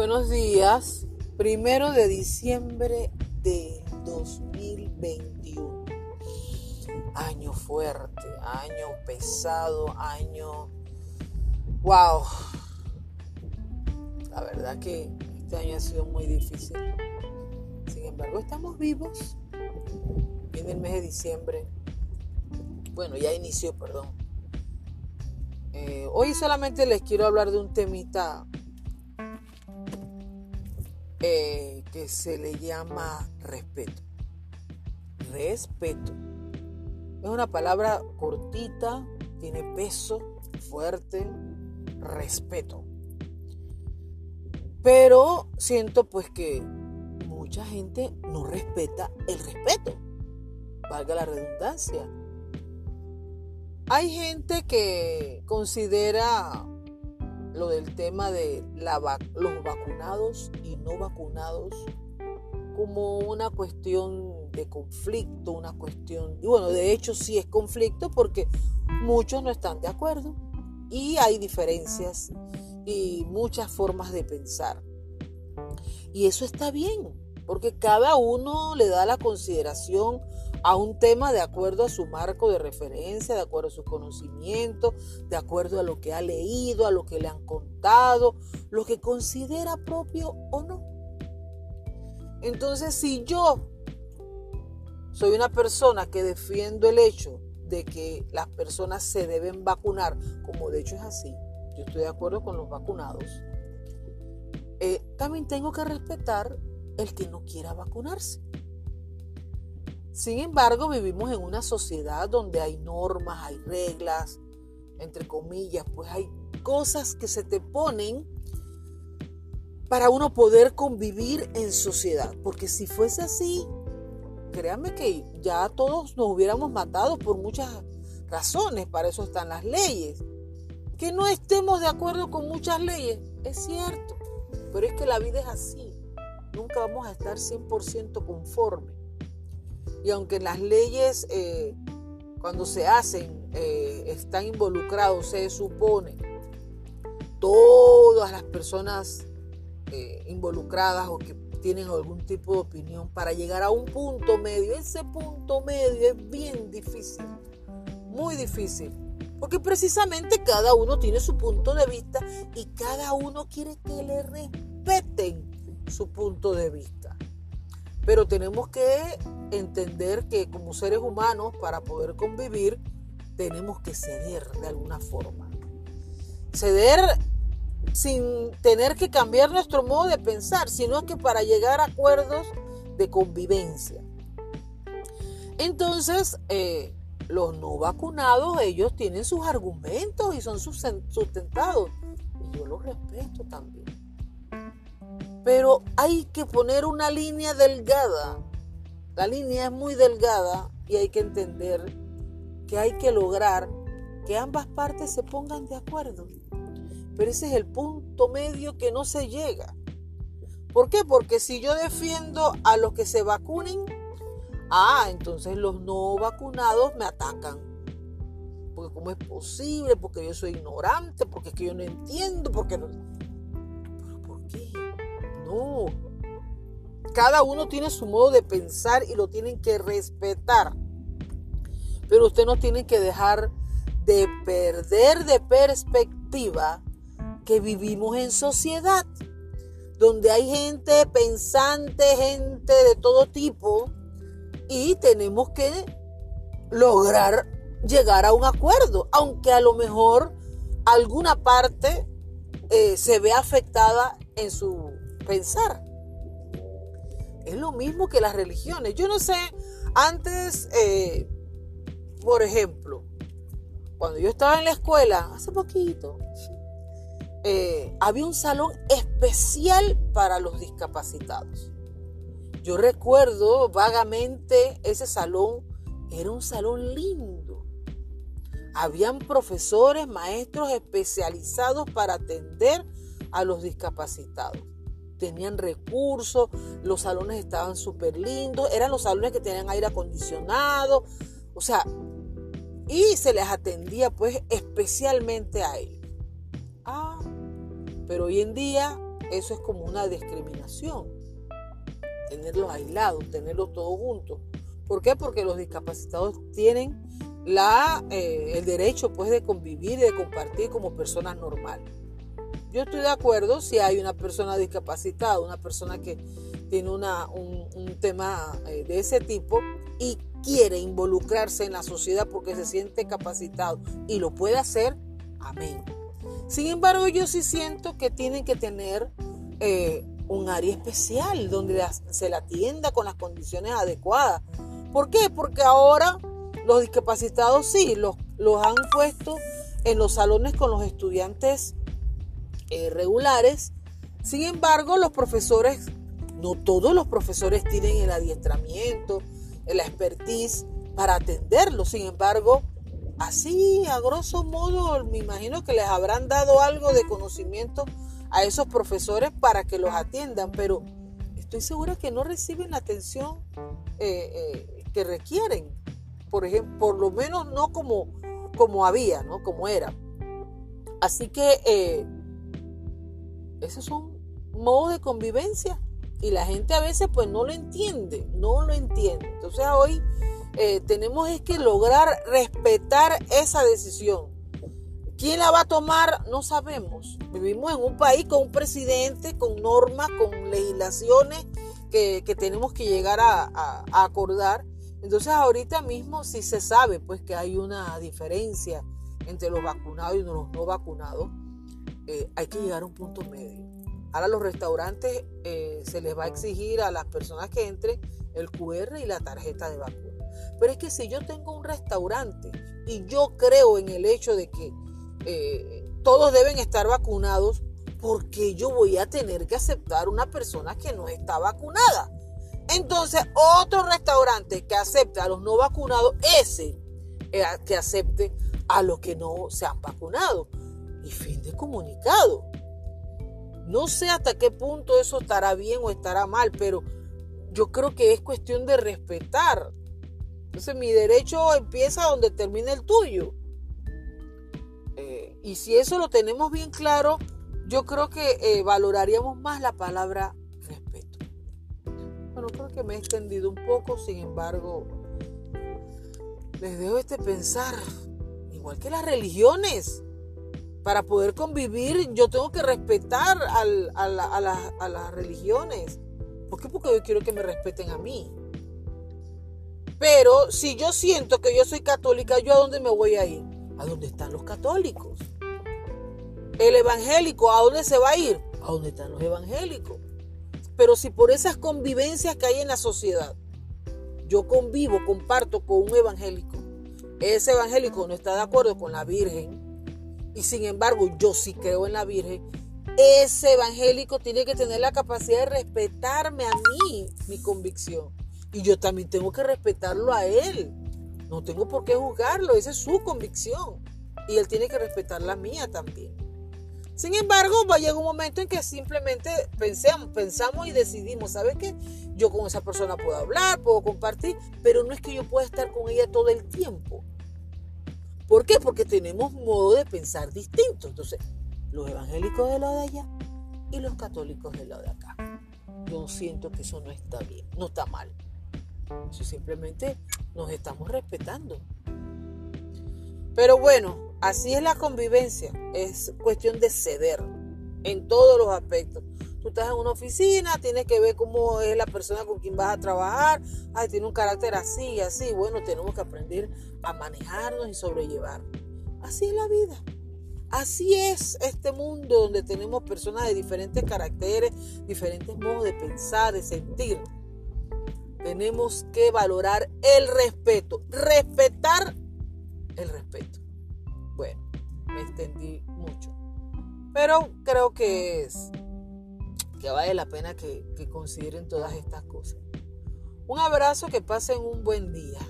Buenos días, primero de diciembre de 2021. Año fuerte, año pesado, año... ¡Wow! La verdad que este año ha sido muy difícil. Sin embargo, estamos vivos. Viene el mes de diciembre. Bueno, ya inició, perdón. Eh, hoy solamente les quiero hablar de un temita eh, que se le llama respeto. Respeto. Es una palabra cortita, tiene peso, fuerte, respeto. Pero siento pues que mucha gente no respeta el respeto, valga la redundancia. Hay gente que considera lo del tema de los vacunados y no vacunados como una cuestión de conflicto, una cuestión, y bueno, de hecho sí es conflicto porque muchos no están de acuerdo y hay diferencias y muchas formas de pensar. Y eso está bien, porque cada uno le da la consideración a un tema de acuerdo a su marco de referencia, de acuerdo a su conocimiento, de acuerdo a lo que ha leído, a lo que le han contado, lo que considera propio o no. Entonces, si yo soy una persona que defiendo el hecho de que las personas se deben vacunar, como de hecho es así, yo estoy de acuerdo con los vacunados, eh, también tengo que respetar el que no quiera vacunarse. Sin embargo, vivimos en una sociedad donde hay normas, hay reglas, entre comillas, pues hay cosas que se te ponen para uno poder convivir en sociedad. Porque si fuese así, créanme que ya todos nos hubiéramos matado por muchas razones, para eso están las leyes. Que no estemos de acuerdo con muchas leyes, es cierto, pero es que la vida es así. Nunca vamos a estar 100% conformes. Y aunque las leyes, eh, cuando se hacen, eh, están involucrados, se supone, todas las personas eh, involucradas o que tienen algún tipo de opinión para llegar a un punto medio. Ese punto medio es bien difícil, muy difícil, porque precisamente cada uno tiene su punto de vista y cada uno quiere que le respeten su punto de vista. Pero tenemos que entender que como seres humanos, para poder convivir, tenemos que ceder de alguna forma. Ceder sin tener que cambiar nuestro modo de pensar, sino que para llegar a acuerdos de convivencia. Entonces, eh, los no vacunados, ellos tienen sus argumentos y son sustentados. Y yo los respeto también. Pero hay que poner una línea delgada. La línea es muy delgada y hay que entender que hay que lograr que ambas partes se pongan de acuerdo. Pero ese es el punto medio que no se llega. ¿Por qué? Porque si yo defiendo a los que se vacunen, ah, entonces los no vacunados me atacan. Porque cómo es posible, porque yo soy ignorante, porque es que yo no entiendo, porque no... ¿Pero por qué? No. Cada uno tiene su modo de pensar y lo tienen que respetar. Pero usted no tiene que dejar de perder de perspectiva que vivimos en sociedad, donde hay gente pensante, gente de todo tipo, y tenemos que lograr llegar a un acuerdo, aunque a lo mejor alguna parte eh, se ve afectada en su pensar. Es lo mismo que las religiones. Yo no sé, antes, eh, por ejemplo, cuando yo estaba en la escuela, hace poquito, eh, había un salón especial para los discapacitados. Yo recuerdo vagamente ese salón, era un salón lindo. Habían profesores, maestros especializados para atender a los discapacitados tenían recursos, los salones estaban súper lindos, eran los salones que tenían aire acondicionado, o sea, y se les atendía pues especialmente a ellos. Ah, pero hoy en día eso es como una discriminación. Tenerlos aislados, tenerlos todos juntos. ¿Por qué? Porque los discapacitados tienen la, eh, el derecho pues, de convivir y de compartir como personas normales. Yo estoy de acuerdo si hay una persona discapacitada, una persona que tiene un, tema eh, de ese tipo y quiere involucrarse en la sociedad porque se siente capacitado y lo puede hacer, amén. Sin embargo, yo sí siento que tienen que tener eh, un área especial donde se la atienda con las condiciones adecuadas. ¿Por qué? Porque ahora los discapacitados sí, los, los han puesto en los salones con los estudiantes eh, regulares. Sin embargo, los profesores, no todos los profesores tienen el adiestramiento, la expertise para atenderlos. Sin embargo, así a grosso modo, me imagino que les habrán dado algo de conocimiento a esos profesores para que los atiendan, pero estoy segura que no reciben la atención eh, eh, que requieren. Por ejemplo, por lo menos no como, como había, ¿no? Como era. Así que esos son modos de convivencia y la gente a veces pues no lo entiende, no lo entiende. Entonces hoy eh, tenemos es que lograr respetar esa decisión. ¿Quién la va a tomar? No sabemos. Vivimos en un país con un presidente, con normas, con legislaciones que, tenemos que llegar a, acordar. Entonces ahorita mismo sí se sabe pues que hay una diferencia entre los vacunados y los no vacunados. Eh, hay que llegar a un punto medio. Ahora los restaurantes eh, se les va a exigir a las personas que entren el QR y la tarjeta de vacuna. Pero es que si yo tengo un restaurante y yo creo en el hecho de que eh, todos deben estar vacunados, ¿por qué yo voy a tener que aceptar una persona que no está vacunada? Entonces, otro restaurante que acepte a los no vacunados, ese que acepte a los que no se han vacunado y fin de comunicado. No sé hasta qué punto eso estará bien o estará mal, pero yo creo que es cuestión de respetar. Entonces mi derecho empieza donde termina el tuyo. Eh, y si eso lo tenemos bien claro, yo creo que eh, valoraríamos más la palabra respeto. Bueno, creo que me he extendido un poco, sin embargo, les dejo este pensar, igual que las religiones para poder convivir yo tengo que respetar a, las religiones. ¿Por qué? Porque yo quiero que me respeten a mí. Pero si yo siento que yo soy católica, ¿yo a dónde me voy a ir? A dónde están los católicos. El evangélico, ¿a dónde se va a ir? A dónde están los evangélicos. Pero si por esas convivencias que hay en la sociedad, yo convivo, comparto con un evangélico, ese evangélico no está de acuerdo con la Virgen, y sin embargo yo sí creo en la Virgen, ese evangélico tiene que tener la capacidad de respetarme a mí, mi convicción. Y yo también tengo que respetarlo a él. No tengo por qué juzgarlo, esa es su convicción. Y él tiene que respetar la mía también. Sin embargo, va a llegar un momento en que simplemente pensamos, pensamos y decidimos, ¿sabes qué? Yo con esa persona puedo hablar, puedo compartir, pero no es que yo pueda estar con ella todo el tiempo. ¿Por qué? Porque tenemos modo de pensar distinto. Entonces, los evangélicos de lo de allá y los católicos de lo de acá. Yo siento que eso no está bien, no está mal. Eso simplemente nos estamos respetando. Pero bueno, así es la convivencia. Es cuestión de ceder en todos los aspectos. Tú estás en una oficina, tienes que ver cómo es la persona con quien vas a trabajar. Ay, tiene un carácter así así. Bueno, tenemos que aprender a manejarnos y sobrellevar. Así es la vida. Así es este mundo donde tenemos personas de diferentes caracteres, diferentes modos de pensar, de sentir. Tenemos que valorar el respeto, respetar el respeto. Bueno, me extendí mucho, pero creo que es que vale la pena que, consideren todas estas cosas. Un abrazo, que pasen un buen día.